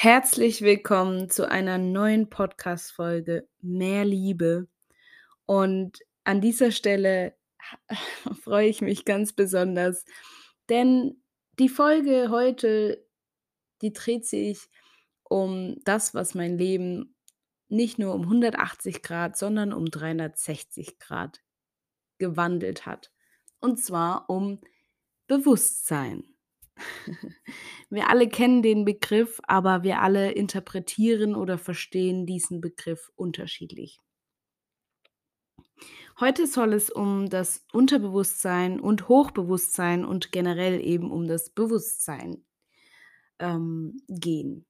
Herzlich willkommen zu einer neuen Podcast-Folge Mehr Liebe. Und an dieser Stelle freue ich mich ganz besonders, denn die Folge heute, die dreht sich um das, was mein Leben nicht nur um 180 Grad, sondern um 360 Grad gewandelt hat. Und zwar um Bewusstsein. Wir alle kennen den Begriff, aber wir alle interpretieren oder verstehen diesen Begriff unterschiedlich. Heute soll es um das Unterbewusstsein und Hochbewusstsein und generell eben um das Bewusstsein ähm, gehen.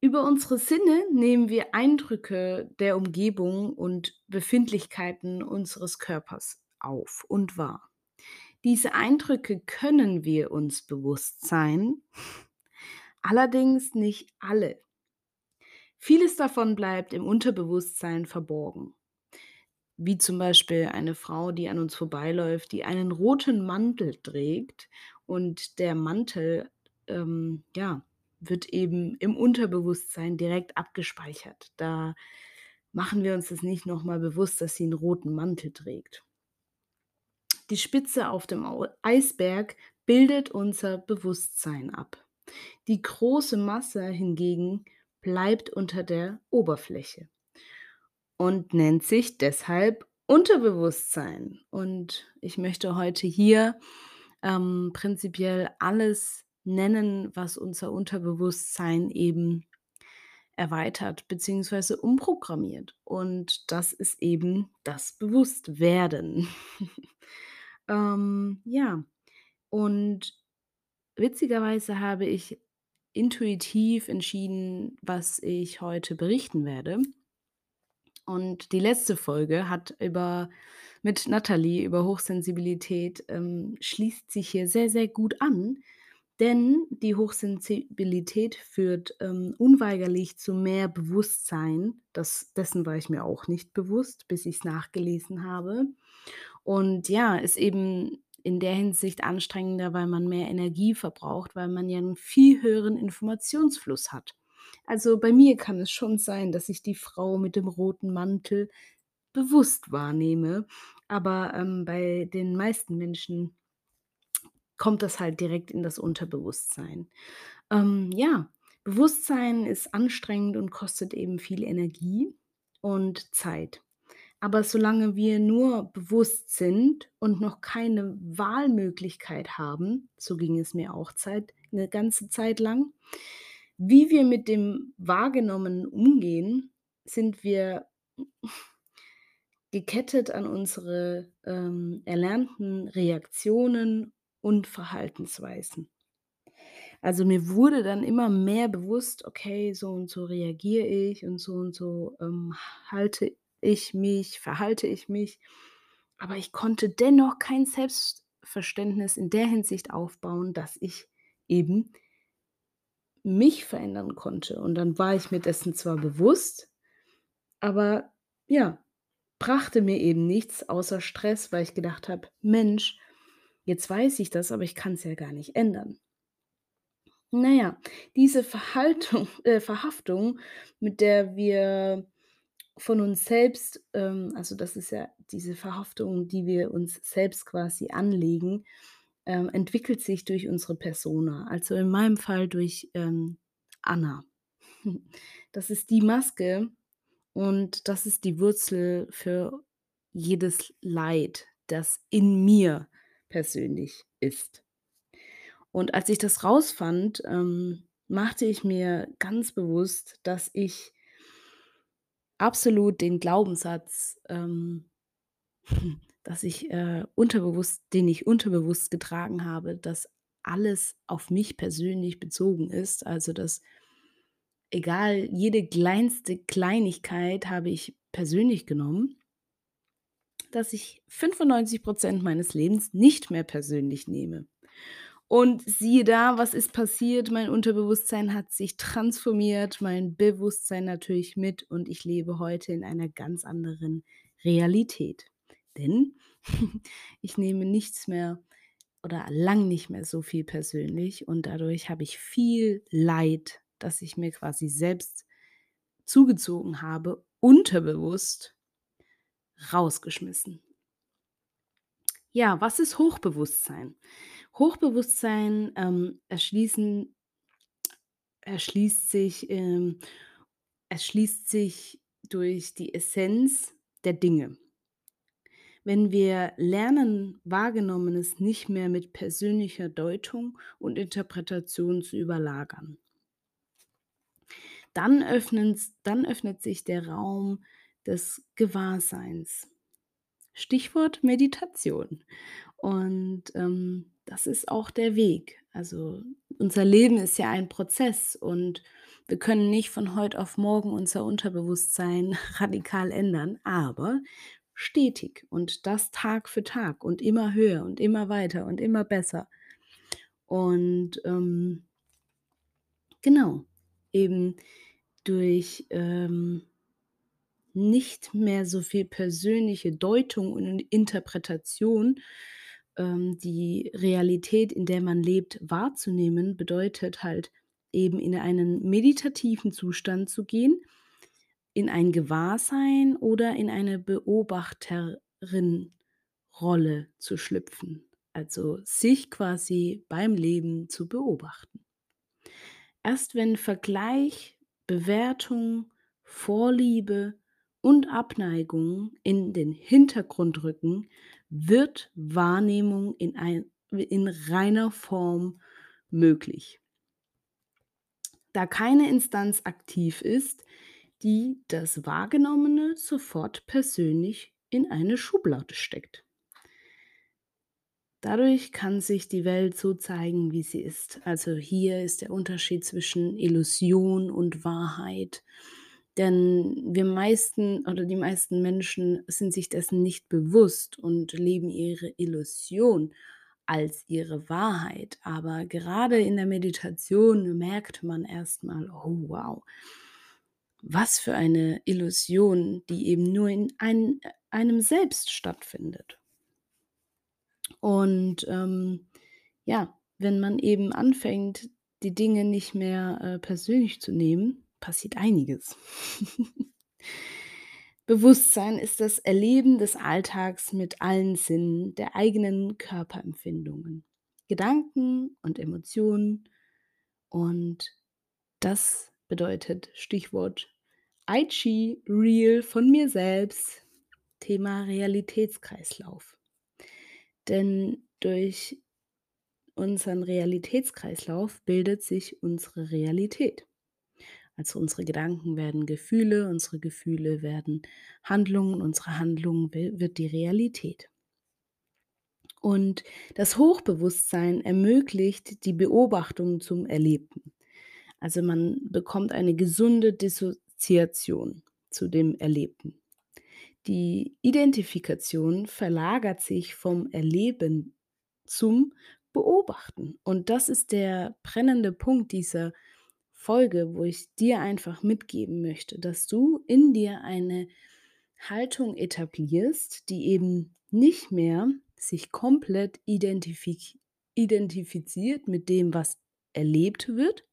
Über unsere Sinne nehmen wir Eindrücke der Umgebung und Befindlichkeiten unseres Körpers auf und wahr. Diese Eindrücke können wir uns bewusst sein, allerdings nicht alle. Vieles davon bleibt im Unterbewusstsein verborgen. Wie zum Beispiel eine Frau, die an uns vorbeiläuft, die einen roten Mantel trägt und der Mantel, ähm, ja, wird eben im Unterbewusstsein direkt abgespeichert. Da machen wir uns das nicht nochmal bewusst, dass sie einen roten Mantel trägt. Die Spitze auf dem Eisberg bildet unser Bewusstsein ab. Die große Masse hingegen bleibt unter der Oberfläche und nennt sich deshalb Unterbewusstsein. Und ich möchte heute hier ähm, prinzipiell alles nennen, was unser Unterbewusstsein eben erweitert bzw. umprogrammiert. Und das ist eben das Bewusstwerden. Ähm, ja, und witzigerweise habe ich intuitiv entschieden, was ich heute berichten werde. Und die letzte Folge hat über mit Nathalie über Hochsensibilität ähm, schließt sich hier sehr, sehr gut an, denn die Hochsensibilität führt ähm, unweigerlich zu mehr Bewusstsein. Das, dessen war ich mir auch nicht bewusst, bis ich es nachgelesen habe. Und ja, ist eben in der Hinsicht anstrengender, weil man mehr Energie verbraucht, weil man ja einen viel höheren Informationsfluss hat. Also bei mir kann es schon sein, dass ich die Frau mit dem roten Mantel bewusst wahrnehme, aber ähm, bei den meisten Menschen kommt das halt direkt in das Unterbewusstsein. Ähm, ja, Bewusstsein ist anstrengend und kostet eben viel Energie und Zeit. Aber solange wir nur bewusst sind und noch keine Wahlmöglichkeit haben, so ging es mir auch Zeit, eine ganze Zeit lang, wie wir mit dem Wahrgenommenen umgehen, sind wir gekettet an unsere ähm, erlernten Reaktionen und Verhaltensweisen. Also mir wurde dann immer mehr bewusst, okay, so und so reagiere ich und so und so ähm, halte ich mich, verhalte ich mich. Aber ich konnte dennoch kein Selbstverständnis in der Hinsicht aufbauen, dass ich eben mich verändern konnte. Und dann war ich mir dessen zwar bewusst, aber ja, brachte mir eben nichts außer Stress, weil ich gedacht habe, Mensch, jetzt weiß ich das, aber ich kann es ja gar nicht ändern. Naja, diese Verhaltung, äh, Verhaftung, mit der wir von uns selbst, ähm, also das ist ja diese Verhaftung, die wir uns selbst quasi anlegen, ähm, entwickelt sich durch unsere Persona. Also in meinem Fall durch ähm, Anna. Das ist die Maske und das ist die Wurzel für jedes Leid, das in mir persönlich ist. Und als ich das rausfand, ähm, machte ich mir ganz bewusst, dass ich absolut den Glaubenssatz, ähm, dass ich äh, unterbewusst, den ich unterbewusst getragen habe, dass alles auf mich persönlich bezogen ist. Also dass egal, jede kleinste Kleinigkeit habe ich persönlich genommen, dass ich 95 Prozent meines Lebens nicht mehr persönlich nehme. Und siehe da, was ist passiert? Mein Unterbewusstsein hat sich transformiert, mein Bewusstsein natürlich mit und ich lebe heute in einer ganz anderen Realität. Denn ich nehme nichts mehr oder lang nicht mehr so viel persönlich und dadurch habe ich viel Leid das ich mir quasi selbst zugezogen habe, unterbewusst rausgeschmissen. Ja, was ist Hochbewusstsein? Hochbewusstsein ähm, erschließen, erschließt sich, ähm, erschließt sich durch die Essenz der Dinge. Wenn wir lernen, Wahrgenommenes nicht mehr mit persönlicher Deutung und Interpretation zu überlagern, dann, dann öffnet sich der Raum des Gewahrseins. Stichwort Meditation. Und ähm, das ist auch der Weg. Also unser Leben ist ja ein Prozess und wir können nicht von heute auf morgen unser Unterbewusstsein radikal ändern, aber stetig und das Tag für Tag und immer höher und immer weiter und immer besser. Und ähm, genau, eben durch ähm, nicht mehr so viel persönliche Deutung und Interpretation ähm, die Realität, in der man lebt, wahrzunehmen, bedeutet halt eben in einen meditativen Zustand zu gehen, in ein Gewahrsein oder in eine Beobachterin-Rolle zu schlüpfen. Also sich quasi beim Leben zu beobachten. Erst wenn Vergleich, Bewertung, Vorliebe und Abneigung in den Hintergrund rücken, wird Wahrnehmung in, ein, in reiner Form möglich. Da keine Instanz aktiv ist, die das Wahrgenommene sofort persönlich in eine Schublade steckt. Dadurch kann sich die Welt so zeigen, wie sie ist. Also hier ist der Unterschied zwischen Illusion und Wahrheit. Denn wir meisten oder die meisten Menschen sind sich dessen nicht bewusst und leben ihre Illusion als ihre Wahrheit. Aber gerade in der Meditation merkt man erstmal, oh wow, was für eine Illusion, die eben nur in ein, einem selbst stattfindet. Und ähm, ja, wenn man eben anfängt, die Dinge nicht mehr äh, persönlich zu nehmen, passiert einiges. Bewusstsein ist das Erleben des Alltags mit allen Sinnen, der eigenen Körperempfindungen, Gedanken und Emotionen. Und das bedeutet Stichwort Aichi Real von mir selbst, Thema Realitätskreislauf. Denn durch unseren Realitätskreislauf bildet sich unsere Realität. Also unsere Gedanken werden Gefühle, unsere Gefühle werden Handlungen, unsere Handlungen wird die Realität. Und das Hochbewusstsein ermöglicht die Beobachtung zum Erlebten. Also man bekommt eine gesunde Dissoziation zu dem Erlebten. Die Identifikation verlagert sich vom Erleben zum Beobachten. Und das ist der brennende Punkt dieser Folge, wo ich dir einfach mitgeben möchte, dass du in dir eine Haltung etablierst, die eben nicht mehr sich komplett identifiz identifiziert mit dem, was erlebt wird,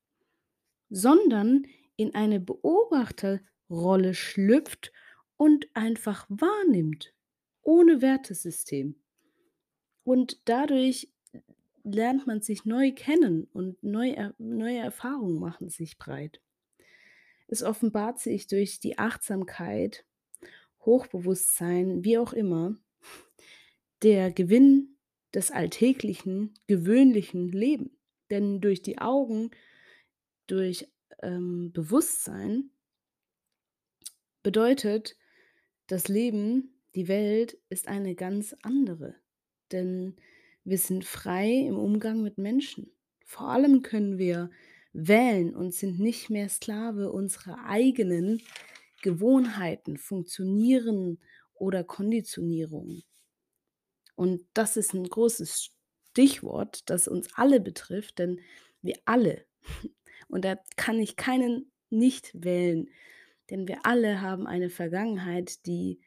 sondern in eine Beobachterrolle schlüpft und einfach wahrnimmt, ohne Wertesystem. Und dadurch lernt man sich neu kennen und neue, neue Erfahrungen machen sich breit. Es offenbart sich durch die Achtsamkeit, Hochbewusstsein, wie auch immer, der Gewinn des alltäglichen, gewöhnlichen Lebens. Denn durch die Augen, durch ähm, Bewusstsein bedeutet, das Leben, die Welt ist eine ganz andere. Denn wir sind frei im Umgang mit Menschen. Vor allem können wir wählen und sind nicht mehr Sklave unserer eigenen Gewohnheiten, Funktionieren oder Konditionierung. Und das ist ein großes Stichwort, das uns alle betrifft, denn wir alle, und da kann ich keinen nicht wählen, denn wir alle haben eine Vergangenheit, die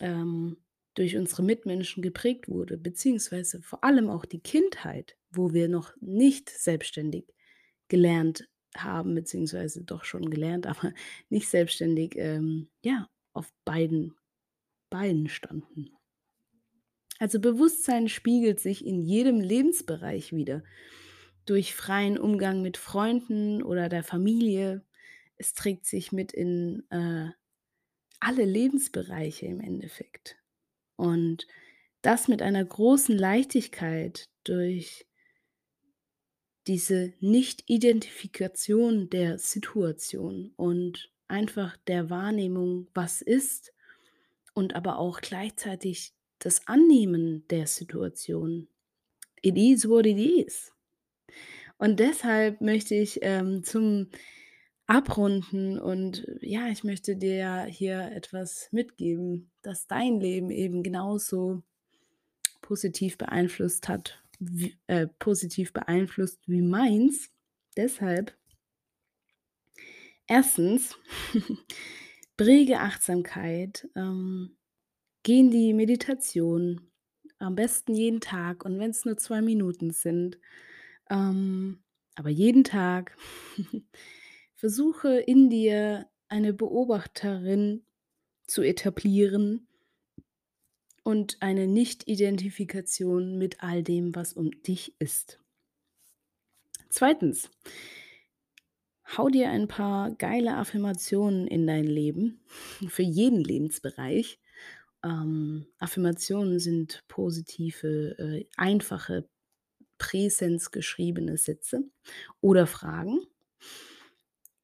ähm, durch unsere Mitmenschen geprägt wurde, beziehungsweise vor allem auch die Kindheit, wo wir noch nicht selbstständig gelernt haben, beziehungsweise doch schon gelernt, aber nicht selbstständig, ähm, ja, auf beiden Beinen standen. Also Bewusstsein spiegelt sich in jedem Lebensbereich wider. Durch freien Umgang mit Freunden oder der Familie. Es trägt sich mit in äh, alle Lebensbereiche im Endeffekt. Und das mit einer großen Leichtigkeit durch diese Nicht-Identifikation der Situation und einfach der Wahrnehmung, was ist, und aber auch gleichzeitig das Annehmen der Situation. It is what it is. Und deshalb möchte ich ähm, zum Abrunden und ja, ich möchte dir hier etwas mitgeben, das dein Leben eben genauso positiv beeinflusst hat, wie, äh, positiv beeinflusst wie meins. Deshalb, erstens, präge Achtsamkeit, ähm, geh in die Meditation, am besten jeden Tag und wenn es nur zwei Minuten sind, ähm, aber jeden Tag. Versuche in dir eine Beobachterin zu etablieren und eine Nicht-Identifikation mit all dem, was um dich ist. Zweitens, hau dir ein paar geile Affirmationen in dein Leben, für jeden Lebensbereich. Ähm, Affirmationen sind positive, äh, einfache, präsenzgeschriebene Sätze oder Fragen.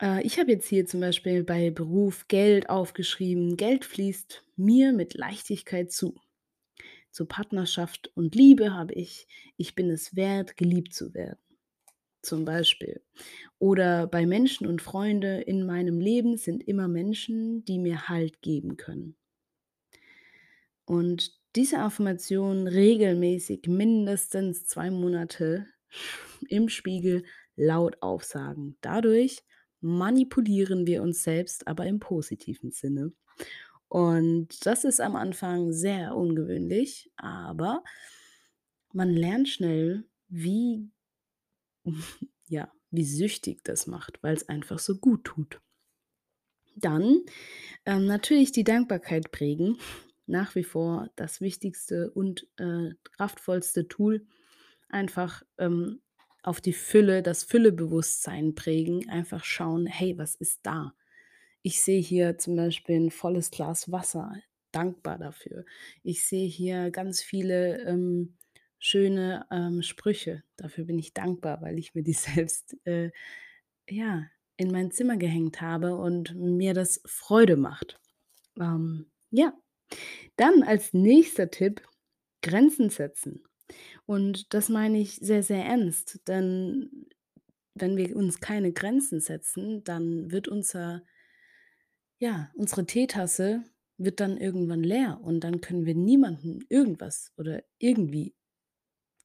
Äh, ich habe jetzt hier zum Beispiel bei Beruf Geld aufgeschrieben. Geld fließt mir mit Leichtigkeit zu. Zur Partnerschaft und Liebe habe ich, ich bin es wert, geliebt zu werden. Zum Beispiel. Oder bei Menschen und Freunde in meinem Leben sind immer Menschen, die mir Halt geben können. Und diese Affirmation regelmäßig mindestens zwei Monate im Spiegel laut aufsagen. Dadurch manipulieren wir uns selbst, aber im positiven Sinne. Und das ist am Anfang sehr ungewöhnlich, aber man lernt schnell, wie, ja, wie süchtig das macht, weil es einfach so gut tut. Dann ähm, natürlich die Dankbarkeit prägen. Nach wie vor das wichtigste und äh, kraftvollste Tool. Einfach ähm, auf die Fülle, das Füllebewusstsein prägen, einfach schauen, hey, was ist da? Ich sehe hier zum Beispiel ein volles Glas Wasser, dankbar dafür. Ich sehe hier ganz viele ähm, schöne ähm, Sprüche, dafür bin ich dankbar, weil ich mir die selbst äh, ja, in mein Zimmer gehängt habe und mir das Freude macht. Ähm, ja, dann als nächster Tipp Grenzen setzen. Und das meine ich sehr, sehr ernst, denn wenn wir uns keine Grenzen setzen, dann wird unser ja, unsere Teetasse wird dann irgendwann leer und dann können wir niemandem irgendwas oder irgendwie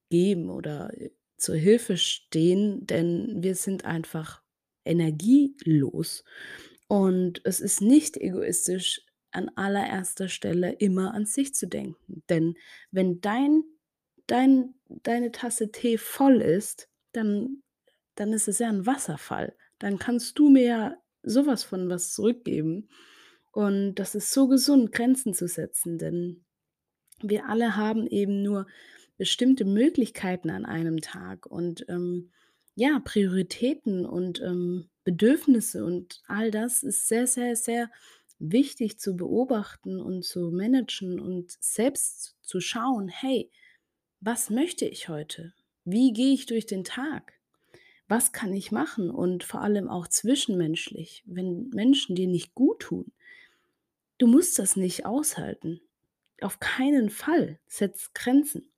geben oder äh, zur Hilfe stehen, denn wir sind einfach energielos. Und es ist nicht egoistisch, an allererster Stelle immer an sich zu denken. Denn wenn dein dein deine Tasse Tee voll ist, dann dann ist es ja ein Wasserfall. Dann kannst du mir ja so von was zurückgeben. Und das ist so gesund, Grenzen zu setzen, denn wir alle haben eben nur bestimmte Möglichkeiten an einem Tag und, ähm, ja, Prioritäten und, ähm, Bedürfnisse und all das ist sehr, sehr, sehr wichtig zu beobachten und zu managen und selbst zu schauen: „Hey, was möchte ich heute? Wie gehe ich durch den Tag? Was kann ich machen?“ Und vor allem auch zwischenmenschlich, wenn Menschen dir nicht gut tun, du musst das nicht aushalten. Auf keinen Fall. Setz Grenzen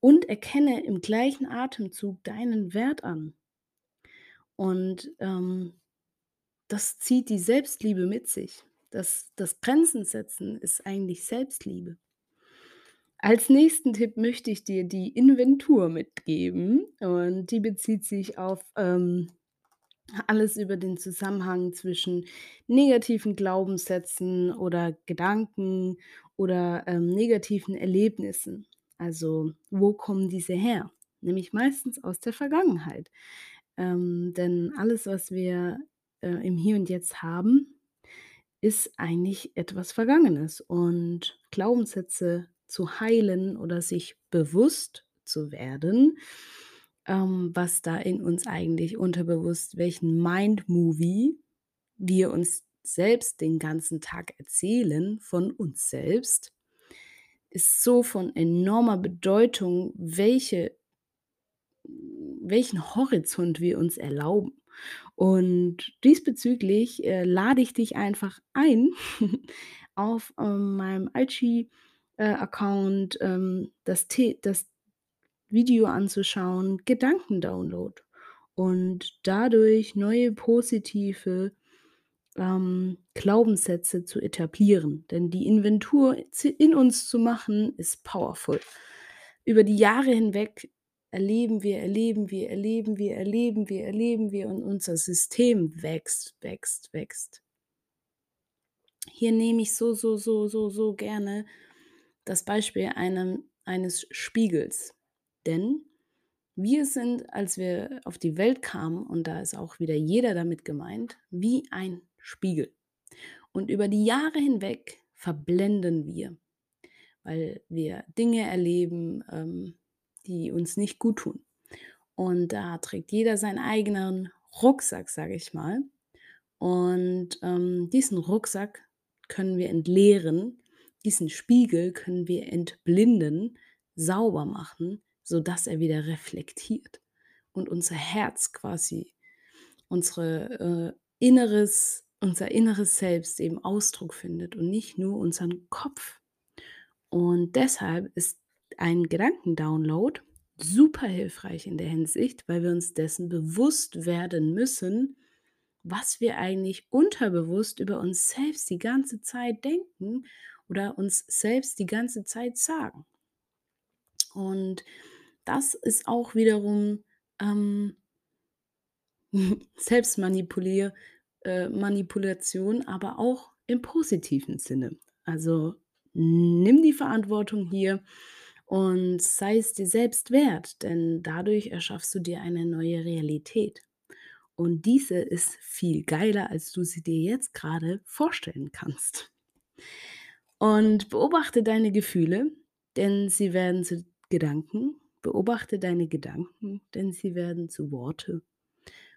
und erkenne im gleichen Atemzug deinen Wert an. Und, ähm, das zieht die Selbstliebe mit sich. Das das Grenzen setzen ist eigentlich Selbstliebe. Als nächsten Tipp möchte ich dir die Inventur mitgeben und die bezieht sich auf, ähm, alles über den Zusammenhang zwischen negativen Glaubenssätzen oder Gedanken oder, ähm, negativen Erlebnissen. Also, wo kommen diese her? Nämlich meistens aus der Vergangenheit. Ähm, denn alles, was wir, äh, im Hier und Jetzt haben, ist eigentlich etwas Vergangenes. Und Glaubenssätze zu heilen oder sich bewusst zu werden, ähm, was da in uns eigentlich unterbewusst welchen Mind-Movie wir uns selbst den ganzen Tag erzählen von uns selbst, ist so von enormer Bedeutung, welche welchen Horizont wir uns erlauben. Und diesbezüglich, äh, lade ich dich einfach ein, auf, ähm, meinem IG, äh, Account, ähm, das das Video anzuschauen, Gedankendownload und dadurch neue positive, ähm, Glaubenssätze zu etablieren. Denn die Inventur in uns zu machen, ist powerful. Über die Jahre hinweg erleben wir, erleben wir, erleben wir, erleben wir, erleben wir und unser System wächst, wächst, wächst. Hier nehme ich so, so, so, so, so gerne das Beispiel einem eines Spiegels. Denn wir sind, als wir auf die Welt kamen, und da ist auch wieder jeder damit gemeint, wie ein Spiegel. Und über die Jahre hinweg verblenden wir, weil wir Dinge erleben, ähm, die uns nicht gut tun. Und da trägt jeder seinen eigenen Rucksack, sage ich mal. Und ähm, diesen Rucksack können wir entleeren, diesen Spiegel können wir entblinden, sauber machen, sodass er wieder reflektiert und unser Herz quasi, unsere äh, inneres, unser inneres Selbst eben Ausdruck findet und nicht nur unseren Kopf. Und deshalb ist ein Gedankendownload super hilfreich in der Hinsicht, weil wir uns dessen bewusst werden müssen, was wir eigentlich unterbewusst über uns selbst die ganze Zeit denken oder uns selbst die ganze Zeit sagen. Und das ist auch wiederum ähm, Selbstmanipulier äh, aber auch im positiven Sinne. Also nimm die Verantwortung hier und sei es dir selbst wert, denn dadurch erschaffst du dir eine neue Realität. Und diese ist viel geiler, als du sie dir jetzt gerade vorstellen kannst. Und beobachte deine Gefühle, denn sie werden zu Gedanken. Beobachte deine Gedanken, denn sie werden zu Worte.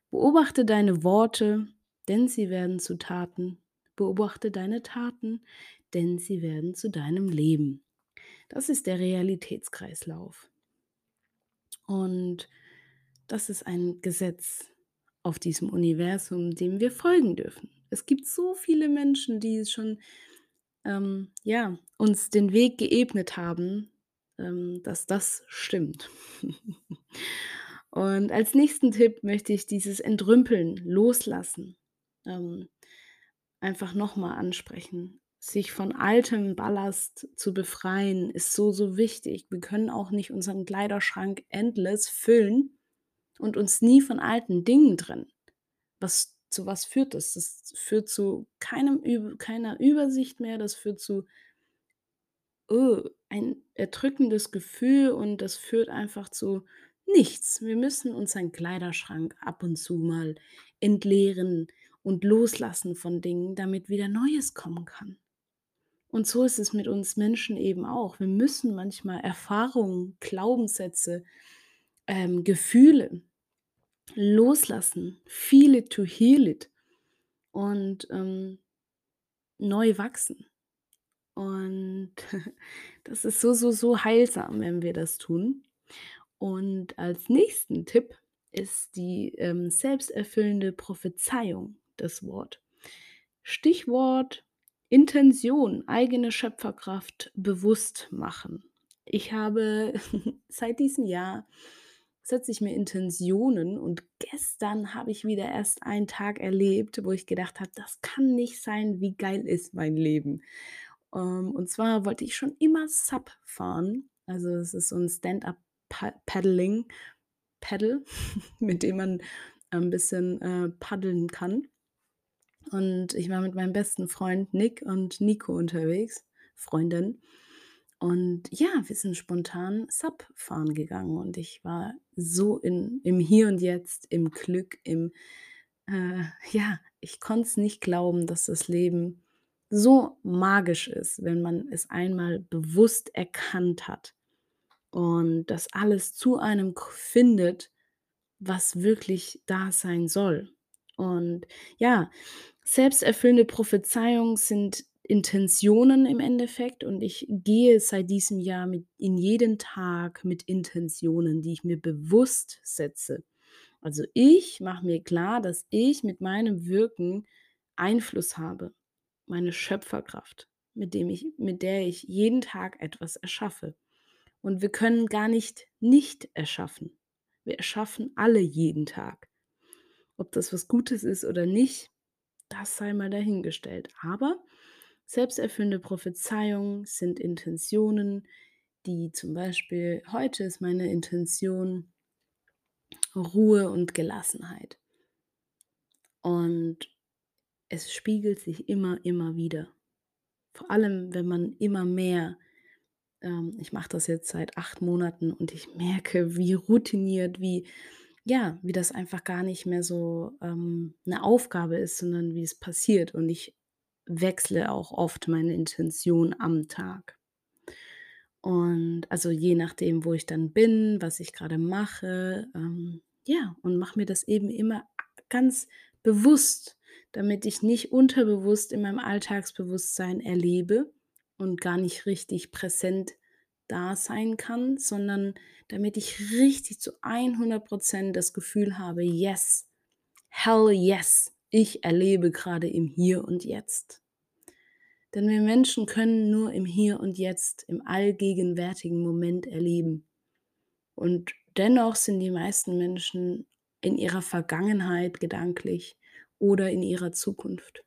Beobachte deine Worte, denn sie werden zu Taten. Beobachte deine Taten, denn sie werden zu deinem Leben. Das ist der Realitätskreislauf. Und das ist ein Gesetz auf diesem Universum, dem wir folgen dürfen. Es gibt so viele Menschen, die schon ähm, ja, uns den Weg geebnet haben, ähm, dass das stimmt. Und als nächsten Tipp möchte ich dieses Entrümpeln, Loslassen, ähm, einfach nochmal ansprechen. Sich von altem Ballast zu befreien, ist so, so wichtig. Wir können auch nicht unseren Kleiderschrank endless füllen und uns nie von alten Dingen trennen. Was, zu was führt das? Das führt zu keinem, keiner Übersicht mehr, das führt zu oh, ein erdrückendes Gefühl und das führt einfach zu nichts. Wir müssen unseren Kleiderschrank ab und zu mal entleeren und loslassen von Dingen, damit wieder Neues kommen kann. Und so ist es mit uns Menschen eben auch. Wir müssen manchmal Erfahrungen, Glaubenssätze, ähm, Gefühle loslassen. Feel it to heal it. Und ähm, neu wachsen. Und das ist so, so, so heilsam, wenn wir das tun. Und als nächsten Tipp ist die ähm, selbsterfüllende Prophezeiung das Wort. Stichwort Intention, eigene Schöpferkraft bewusst machen. Ich habe seit diesem Jahr setze ich mir Intentionen und gestern habe ich wieder erst einen Tag erlebt, wo ich gedacht habe, das kann nicht sein, wie geil ist mein Leben. Ähm, und zwar wollte ich schon immer Sub fahren. Also es ist so ein Stand-up-Paddling, Paddle, mit dem man ein bisschen äh, paddeln kann. Und ich war mit meinem besten Freund Nick und Nico unterwegs, Freundin. Und ja, wir sind spontan Sub fahren gegangen und ich war so in im Hier und Jetzt, im Glück, im äh, ja, ich konnte es nicht glauben, dass das Leben so magisch ist, wenn man es einmal bewusst erkannt hat und das alles zu einem findet, was wirklich da sein soll. Und ja, selbsterfüllende Prophezeiungen sind Intentionen im Endeffekt und ich gehe seit diesem Jahr mit in jeden Tag mit Intentionen, die ich mir bewusst setze. Also, ich mache mir klar, dass ich mit meinem Wirken Einfluss habe, meine Schöpferkraft, mit dem ich mit der ich jeden Tag etwas erschaffe. Und wir können gar nicht nicht erschaffen. Wir erschaffen alle jeden Tag. Ob das was Gutes ist oder nicht, das sei mal dahingestellt. Aber selbsterfüllende Prophezeiungen sind Intentionen, die zum Beispiel heute ist meine Intention Ruhe und Gelassenheit. Und es spiegelt sich immer, immer wieder. Vor allem, wenn man immer mehr ähm, ich mache das jetzt seit 8 Monaten und ich merke, wie routiniert, wie ja, wie das einfach gar nicht mehr so, ähm, 'ne Aufgabe ist, sondern wie es passiert und ich wechsle auch oft meine Intention am Tag. Und also, je nachdem, wo ich dann bin, was ich grade mache, ähm, ja, und mache mir das eben immer ganz bewusst, damit ich nicht unterbewusst in meinem Alltagsbewusstsein erlebe und gar nicht richtig präsent da sein kann, sondern damit ich richtig zu 100 % das Gefühl habe: „Yes, hell yes, ich erlebe grade im Hier und Jetzt.“ Denn wir Menschen können nur im Hier und Jetzt, im allgegenwärtigen Moment erleben. Und dennoch sind die meisten Menschen in ihrer Vergangenheit gedanklich oder in ihrer Zukunft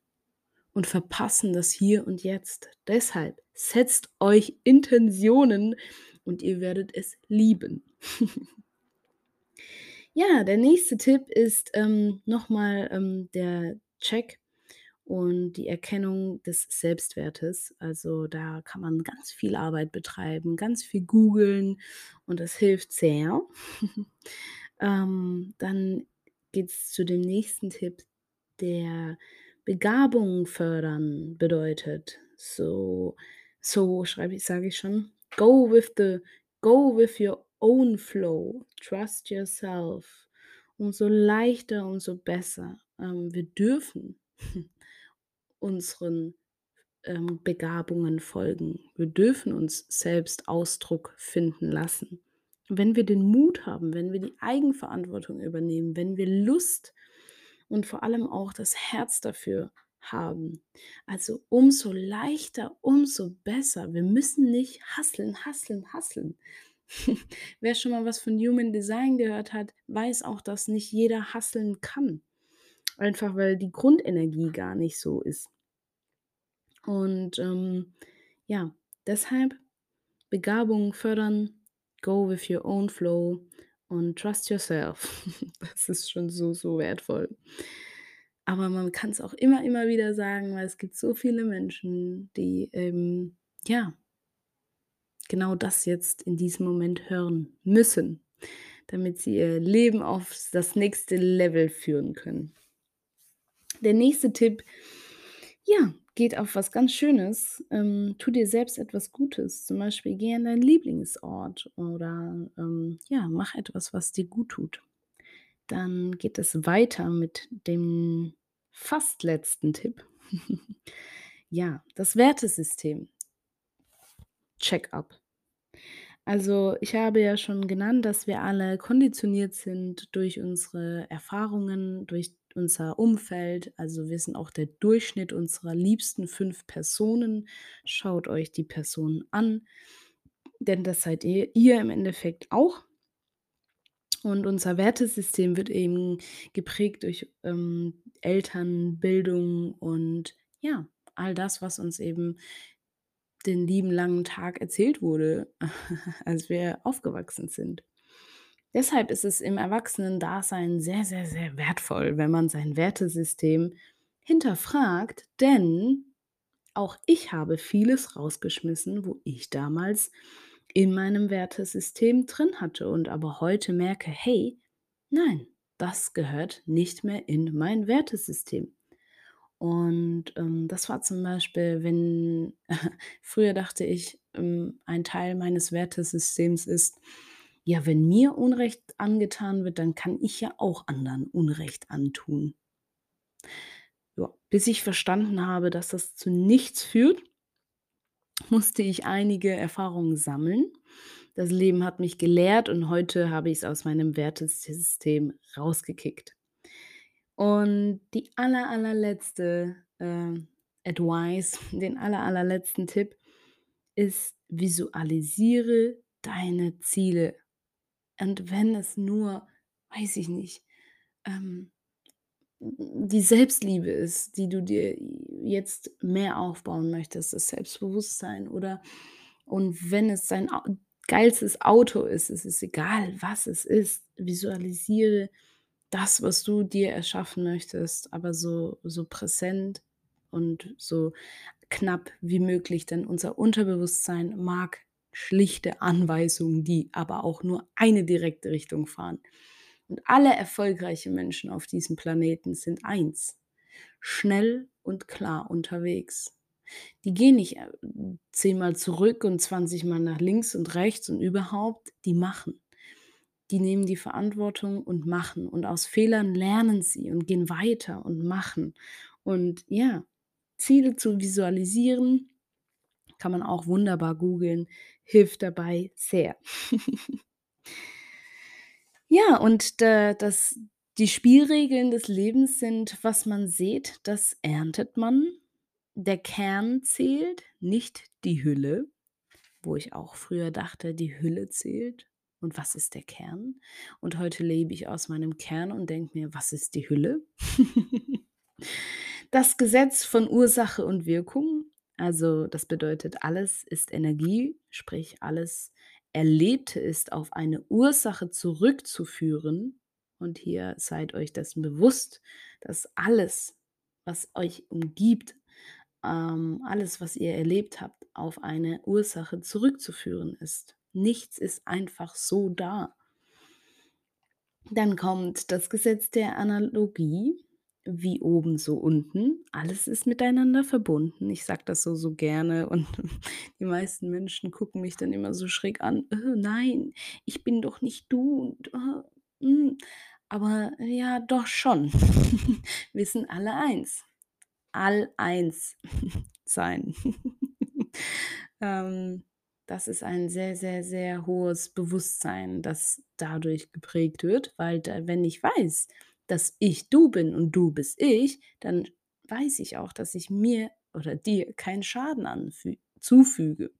und verpassen das Hier und Jetzt. Deshalb setzt euch Intentionen und ihr werdet es lieben. Ja, der nächste Tipp ist, ähm, noch mal, ähm, der Check und die Erkennung des Selbstwertes. Also, da kann man ganz viel Arbeit betreiben, ganz viel googeln und das hilft sehr. Ähm, dann geht's zu dem nächsten Tipp, der Begabung fördern bedeutet. So so schreibe ich sage ich schon: „Go with the go with your own flow, trust yourself.“ Umso leichter, umso besser. Ähm, wir dürfen unseren, ähm, Begabungen folgen. Wir dürfen uns selbst Ausdruck finden lassen. Wenn wir den Mut haben, wenn wir die Eigenverantwortung übernehmen, wenn wir Lust und vor allem auch das Herz dafür haben. Also, umso leichter, umso besser. Wir müssen nicht hustlen, hustlen, hustlen. Wer schon mal was von Human Design gehört hat, weiß auch, dass nicht jeder hustlen kann. Einfach, weil die Grundenergie gar nicht so ist. Und, ähm, ja, deshalb Begabung fördern, go with your own flow und trust yourself. Das ist schon so, so wertvoll. Aber man kann's auch immer, immer wieder sagen, weil es gibt so viele Menschen, die, ähm, ja genau das jetzt in diesem Moment hören müssen, damit sie ihr Leben aufs das nächste Level führen können. Der nächste Tipp, ja, geht auf was ganz Schönes. Ähm, tu dir selbst etwas Gutes. Zum Beispiel geh an deinen Lieblingsort oder, ähm, ja, mach etwas, was dir gut tut. Dann geht es weiter mit dem fast letzten Tipp. Ja, das Wertesystem. Check-up. Also, ich habe ja schon genannt, dass wir alle konditioniert sind durch unsere Erfahrungen, durch unser Umfeld. Also, wir sind auch der Durchschnitt unserer liebsten 5 Personen. Schaut euch die Personen an, denn das seid ihr ihr im Endeffekt auch. Und unser Wertesystem wird eben geprägt durch, ähm, Eltern, Bildung und ja, all das, was uns eben den lieben langen Tag erzählt wurde, als wir aufgewachsen sind. Deshalb ist es im Erwachsenendasein sehr, sehr, sehr wertvoll, wenn man sein Wertesystem hinterfragt, denn Auch ich habe vieles rausgeschmissen, wo ich damals in meinem Wertesystem drin hatte und aber heute merke: „Hey, nein, das gehört nicht mehr in mein Wertesystem.“ Und, ähm, das war zum Beispiel, wenn früher dachte ich, ähm, ein Teil meines Wertesystems ist: „Ja, wenn mir Unrecht angetan wird, dann kann ich ja auch anderen Unrecht antun.“ Ja, bis ich verstanden habe, dass das zu nichts führt, musste ich einige Erfahrungen sammeln. Das Leben hat mich gelehrt und heute habe ich's aus meinem Wertesystem rausgekickt. Und die aller, allerletzte, ähm, Advice, den aller, allerletzten Tipp ist: Visualisiere deine Ziele. Und wenn es nur, weiß ich nicht, ähm, die Selbstliebe ist, die du dir jetzt mehr aufbauen möchtest, das Selbstbewusstsein oder und wenn es dein geilstes Auto ist, es ist egal, was es ist, visualisiere das, was du dir erschaffen möchtest, aber so so präsent und so knapp wie möglich, denn unser Unterbewusstsein mag schlichte Anweisungen, die aber auch nur eine direkte Richtung fahren. Und alle erfolgreiche Menschen auf diesem Planeten sind eins: schnell und klar unterwegs. Die gehen nicht, äh, zehnmal zurück und zwanzigmal nach links und rechts und überhaupt, die machen. Die nehmen die Verantwortung und machen und aus Fehlern lernen sie und gehen weiter und machen. Und ja, Ziele zu visualisieren kann man auch wunderbar googeln, hilft dabei sehr. Ja, und da das die Spielregeln des Lebens sind: Was man sät, das erntet man. Der Kern zählt, nicht die Hülle, wo ich auch früher dachte, die Hülle zählt. Und was ist der Kern? Und heute lebe ich aus meinem Kern und denke mir: „Was ist die Hülle?“ Das Gesetz von Ursache und Wirkung, also das bedeutet, alles ist Energie, sprich alles Erlebte ist auf eine Ursache zurückzuführen. Und hier seid euch dessen bewusst, dass alles, was euch umgibt, ähm, alles, was ihr erlebt habt, auf eine Ursache zurückzuführen ist. Nichts ist einfach so da. Dann kommt das Gesetz der Analogie, wie oben, so unten. Alles ist miteinander verbunden. Ich sage das so, so gerne und die meisten Menschen gucken mich dann immer so schräg an: „Äh, nein, ich bin doch nicht du und, äh, hm.“ Aber ja, doch schon. Wir sind alle eins. All eins sein. Ähm, das ist ein sehr, sehr, sehr hohes Bewusstsein, das dadurch geprägt wird, weil wenn ich weiß, dass ich du bin und du bist ich, dann weiß ich auch, dass ich mir oder dir keinen Schaden anfü zufüge.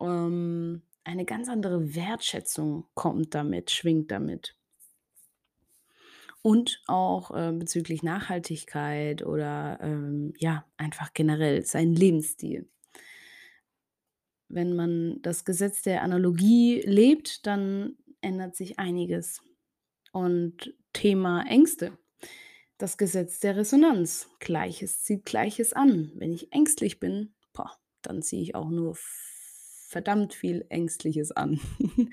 Ähm, eine ganz andere Wertschätzung kommt damit, schwingt damit. Und auch, äh, bezüglich Nachhaltigkeit oder, ähm, ja, einfach generell sein Lebensstil. Wenn man das Gesetz der Analogie lebt, dann ändert sich einiges. Und Thema Ängste. Das Gesetz der Resonanz. Gleiches zieht Gleiches an. Wenn ich ängstlich bin, boah, dann ziehe ich auch nur verdammt viel Ängstliches an.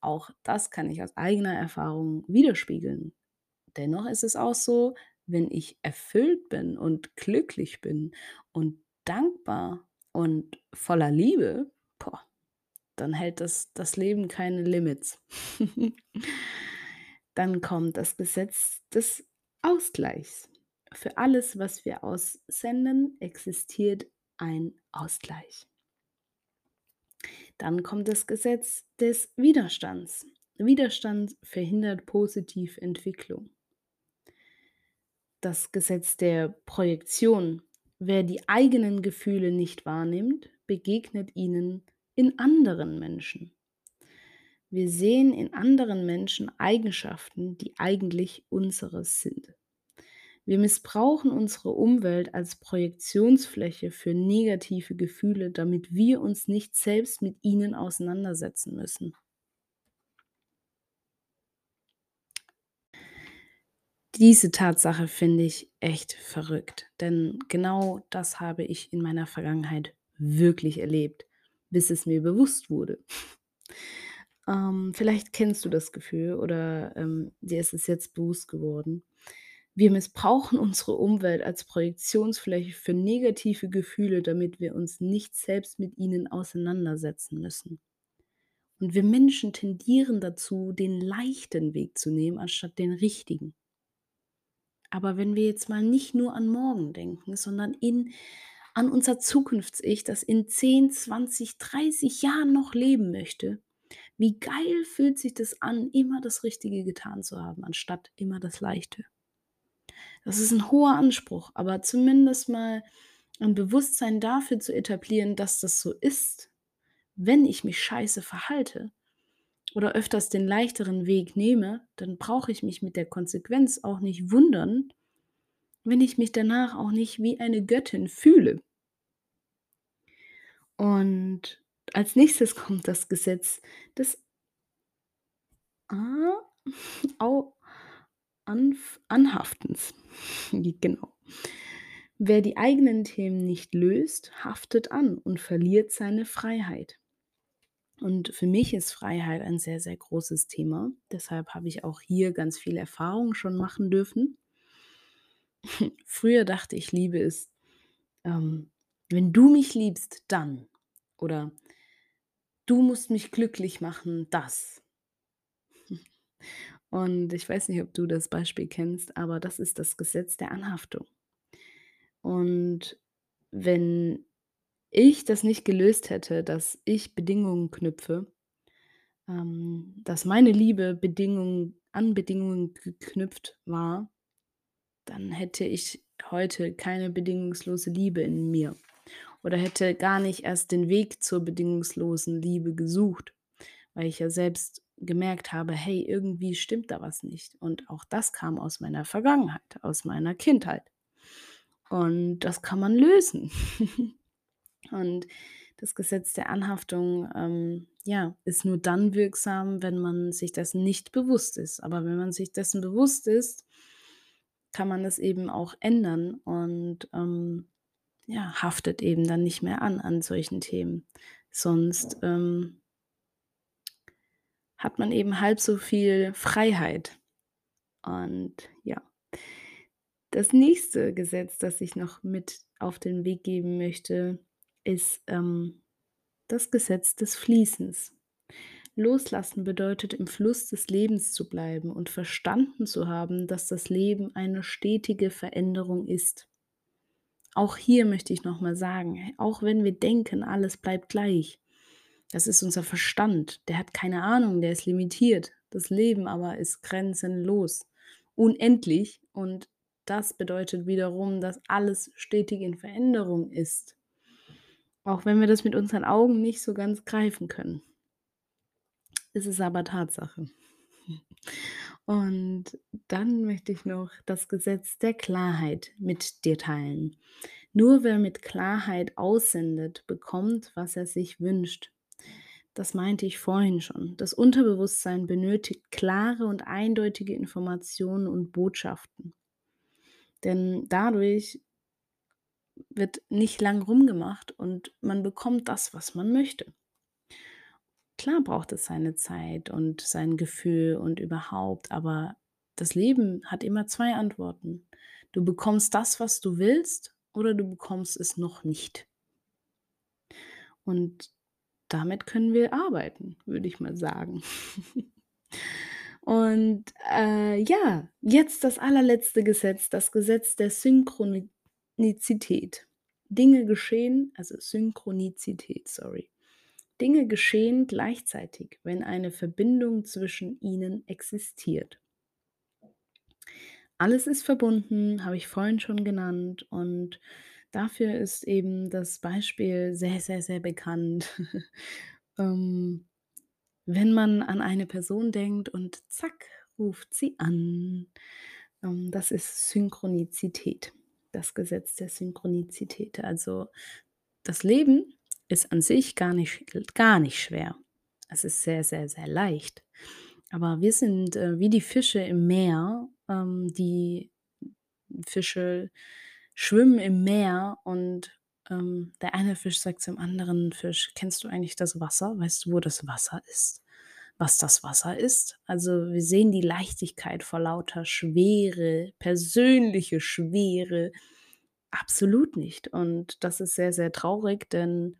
Auch das kann ich aus eigener Erfahrung widerspiegeln. Dennoch ist es auch so, wenn ich erfüllt bin und glücklich bin und dankbar und voller Liebe, boah, dann hält das das Leben keine Limits. Dann kommt das Gesetz des Ausgleichs. Für alles, was wir aussenden, existiert ein Ausgleich. Dann kommt das Gesetz des Widerstands. Widerstand verhindert Positiventwicklung. Das Gesetz der Projektion. Wer die eigenen Gefühle nicht wahrnimmt, begegnet ihnen in anderen Menschen. Wir sehen in anderen Menschen Eigenschaften, die eigentlich unseres sind. Wir missbrauchen unsere Umwelt als Projektionsfläche für negative Gefühle, damit wir uns nicht selbst mit ihnen auseinandersetzen müssen. Diese Tatsache finde ich echt verrückt, denn genau das habe ich in meiner Vergangenheit wirklich erlebt, bis es mir bewusst wurde. Ähm, vielleicht kennst du das Gefühl oder, ähm, dir ist es jetzt bewusst geworden. Wir missbrauchen unsere Umwelt als Projektionsfläche für negative Gefühle, damit wir uns nicht selbst mit ihnen auseinandersetzen müssen. Und wir Menschen tendieren dazu, den leichten Weg zu nehmen, anstatt den richtigen. Aber wenn wir jetzt mal nicht nur an morgen denken, sondern in an unser Zukunfts-Ich, das in 10, 20, 30 Jahren noch leben möchte, wie geil fühlt sich das an, immer das Richtige getan zu haben, anstatt immer das Leichte. Das ist ein hoher Anspruch, aber zumindest mal ein Bewusstsein dafür zu etablieren, dass das so ist, wenn ich mich scheiße verhalte oder öfters den leichteren Weg nehme, dann brauche ich mich mit der Konsequenz auch nicht wundern, wenn ich mich danach auch nicht wie eine Göttin fühle. Und als nächstes kommt das Gesetz des Anhaftens. Genau. Wer die eigenen Themen nicht löst, haftet an und verliert seine Freiheit. Und für mich ist Freiheit ein sehr, sehr großes Thema. Deshalb habe ich auch hier ganz viel Erfahrung schon machen dürfen. Früher dachte ich, Liebe ist, ähm, wenn du mich liebst, dann. Oder du musst mich glücklich machen, das. Und ich weiß nicht, ob du das Beispiel kennst, aber das ist das Gesetz der Anhaftung. Und wenn ich das nicht gelöst hätte, dass ich Bedingungen knüpfe, ähm, dass meine Liebe Bedingungen an Bedingungen geknüpft war, dann hätte ich heute keine bedingungslose Liebe in mir oder hätte gar nicht erst den Weg zur bedingungslosen Liebe gesucht, weil ich ja selbst gemerkt habe, hey, irgendwie stimmt da was nicht. Und auch das kam aus meiner Vergangenheit, aus meiner Kindheit. Und das kann man lösen. Und das Gesetz der Anhaftung, ähm, ja, ist nur dann wirksam, wenn man sich dessen nicht bewusst ist. Aber wenn man sich dessen bewusst ist, kann man es eben auch ändern und ähm, ja, haftet eben dann nicht mehr an an solchen Themen. Sonst ähm, hat man eben halb so viel Freiheit. Und ja, das nächste Gesetz, das ich noch mit auf den Weg geben möchte, ist ähm, das Gesetz des Fließens. Loslassen bedeutet, im Fluss des Lebens zu bleiben und verstanden zu haben, dass das Leben eine stetige Veränderung ist. Auch hier möchte ich nochmal sagen, auch wenn wir denken, alles bleibt gleich, das ist unser Verstand, der hat keine Ahnung, der ist limitiert. Das Leben aber ist grenzenlos, unendlich und das bedeutet wiederum, dass alles stetig in Veränderung ist. Auch wenn wir das mit unseren Augen nicht so ganz greifen können. Ist es aber Tatsache. Und dann möchte ich noch das Gesetz der Klarheit mit dir teilen. Nur wer mit Klarheit aussendet, bekommt, was er sich wünscht. Das meinte ich vorhin schon. Das Unterbewusstsein benötigt klare und eindeutige Informationen und Botschaften. Denn dadurch wird nicht lang rumgemacht und man bekommt das, was man möchte. Klar braucht es seine Zeit und sein Gefühl und überhaupt, aber das Leben hat immer zwei Antworten. Du bekommst das, was du willst, oder du bekommst es noch nicht. Und damit können wir arbeiten, würde ich mal sagen. Und äh, ja, jetzt das allerletzte Gesetz, das Gesetz der Synchronizität. Dinge geschehen, also Synchronizität, sorry. Dinge geschehen gleichzeitig, wenn eine Verbindung zwischen ihnen existiert. Alles ist verbunden, habe ich vorhin schon genannt und dafür ist eben das Beispiel sehr, sehr, sehr bekannt. ähm, wenn man an eine Person denkt und zack, ruft sie an. Ähm, das ist Synchronizität, das Gesetz der Synchronizität. Also das Leben ist an sich gar nicht, gar nicht schwer. Es ist sehr, sehr, sehr leicht. Aber wir sind, äh, wie die Fische im Meer. Ähm, die Fische schwimmen im Meer und, ähm, der eine Fisch sagt zum anderen Fisch: „Kennst du eigentlich das Wasser? Weißt du, wo das Wasser ist? Was das Wasser ist?“ Also, wir sehen die Leichtigkeit vor lauter Schwere, persönliche Schwere absolut nicht. Und das ist sehr, sehr traurig, denn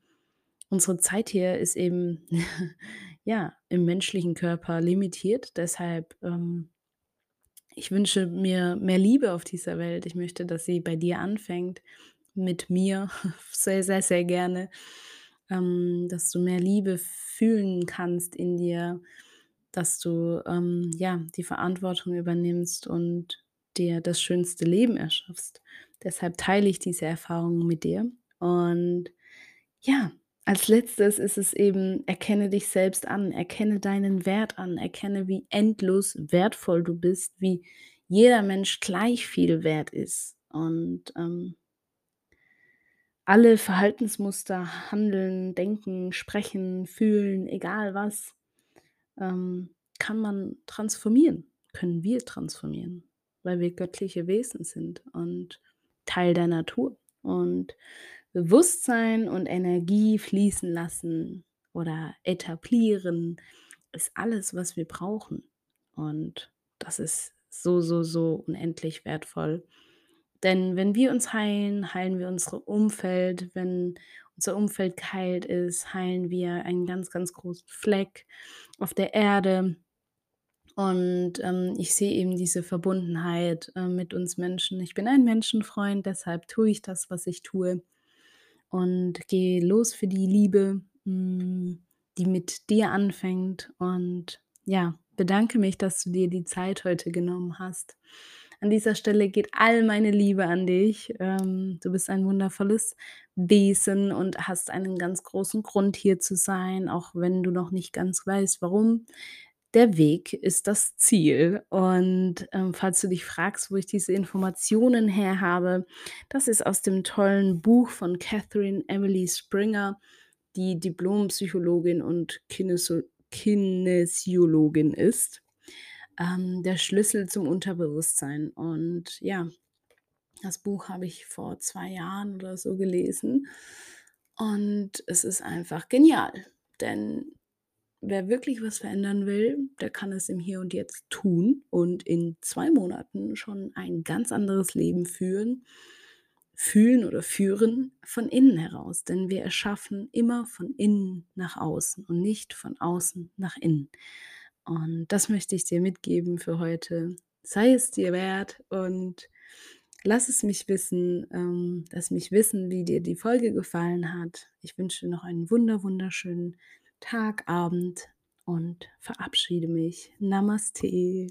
unsere Zeit hier ist eben, ja, im menschlichen Körper limitiert. Deshalb, ähm ich wünsche mir mehr Liebe auf dieser Welt. Ich möchte, dass sie bei dir anfängt, mit mir, sehr, sehr, sehr gerne, ähm, dass du mehr Liebe fühlen kannst in dir, dass du, ähm, ja, die Verantwortung übernimmst und dir das schönste Leben erschaffst. Deshalb teile ich diese Erfahrungen mit dir. Und ja, als Letztes ist es eben, erkenne dich selbst an, erkenne deinen Wert an, erkenne, wie endlos wertvoll du bist, wie jeder Mensch gleich viel wert ist. Und, ähm alle Verhaltensmuster, Handeln, Denken, Sprechen, Fühlen, egal was, ähm, kann man transformieren, können wir transformieren, weil wir göttliche Wesen sind und Teil der Natur. Und Bewusstsein und Energie fließen lassen oder etablieren ist alles, was wir brauchen. Und das ist so, so, so unendlich wertvoll. Denn wenn wir uns heilen, heilen wir unser Umfeld. Wenn unser Umfeld geheilt ist, heilen wir einen ganz, ganz großen Fleck auf der Erde. Und, ähm, ich sehe eben diese Verbundenheit, äh, mit uns Menschen. Ich bin ein Menschenfreund, deshalb tue ich das, was ich tue und gehe los für die Liebe, hm, die mit dir anfängt und ja, bedanke mich, dass du dir die Zeit heute genommen hast. An dieser Stelle geht all meine Liebe an dich. Ähm, du bist ein wundervolles Wesen und hast einen ganz großen Grund, hier zu sein, auch wenn du noch nicht ganz weißt, warum. Der Weg ist das Ziel. Und, ähm, falls du dich fragst, wo ich diese Informationen her habe, das ist aus dem tollen Buch von Catherine Emily Springer, die Diplompsychologin und Kineso Kinesiologin ist. Ähm, der Schlüssel zum Unterbewusstsein. Und ja, das Buch habe ich vor 2 Jahren oder so gelesen. Und es ist einfach genial, denn wer wirklich was verändern will, der kann es im Hier und Jetzt tun und in 2 Monaten schon ein ganz anderes Leben führen fühlen oder führen von innen heraus. Denn wir erschaffen immer von innen nach außen und nicht von außen nach innen. Und das möchte ich dir mitgeben für heute. Sei es dir wert und lass es mich wissen, ähm, lass mich wissen, wie dir die Folge gefallen hat. Ich wünsche dir noch einen wunder wunderschönen Tag, Abend und verabschiede mich. Namaste.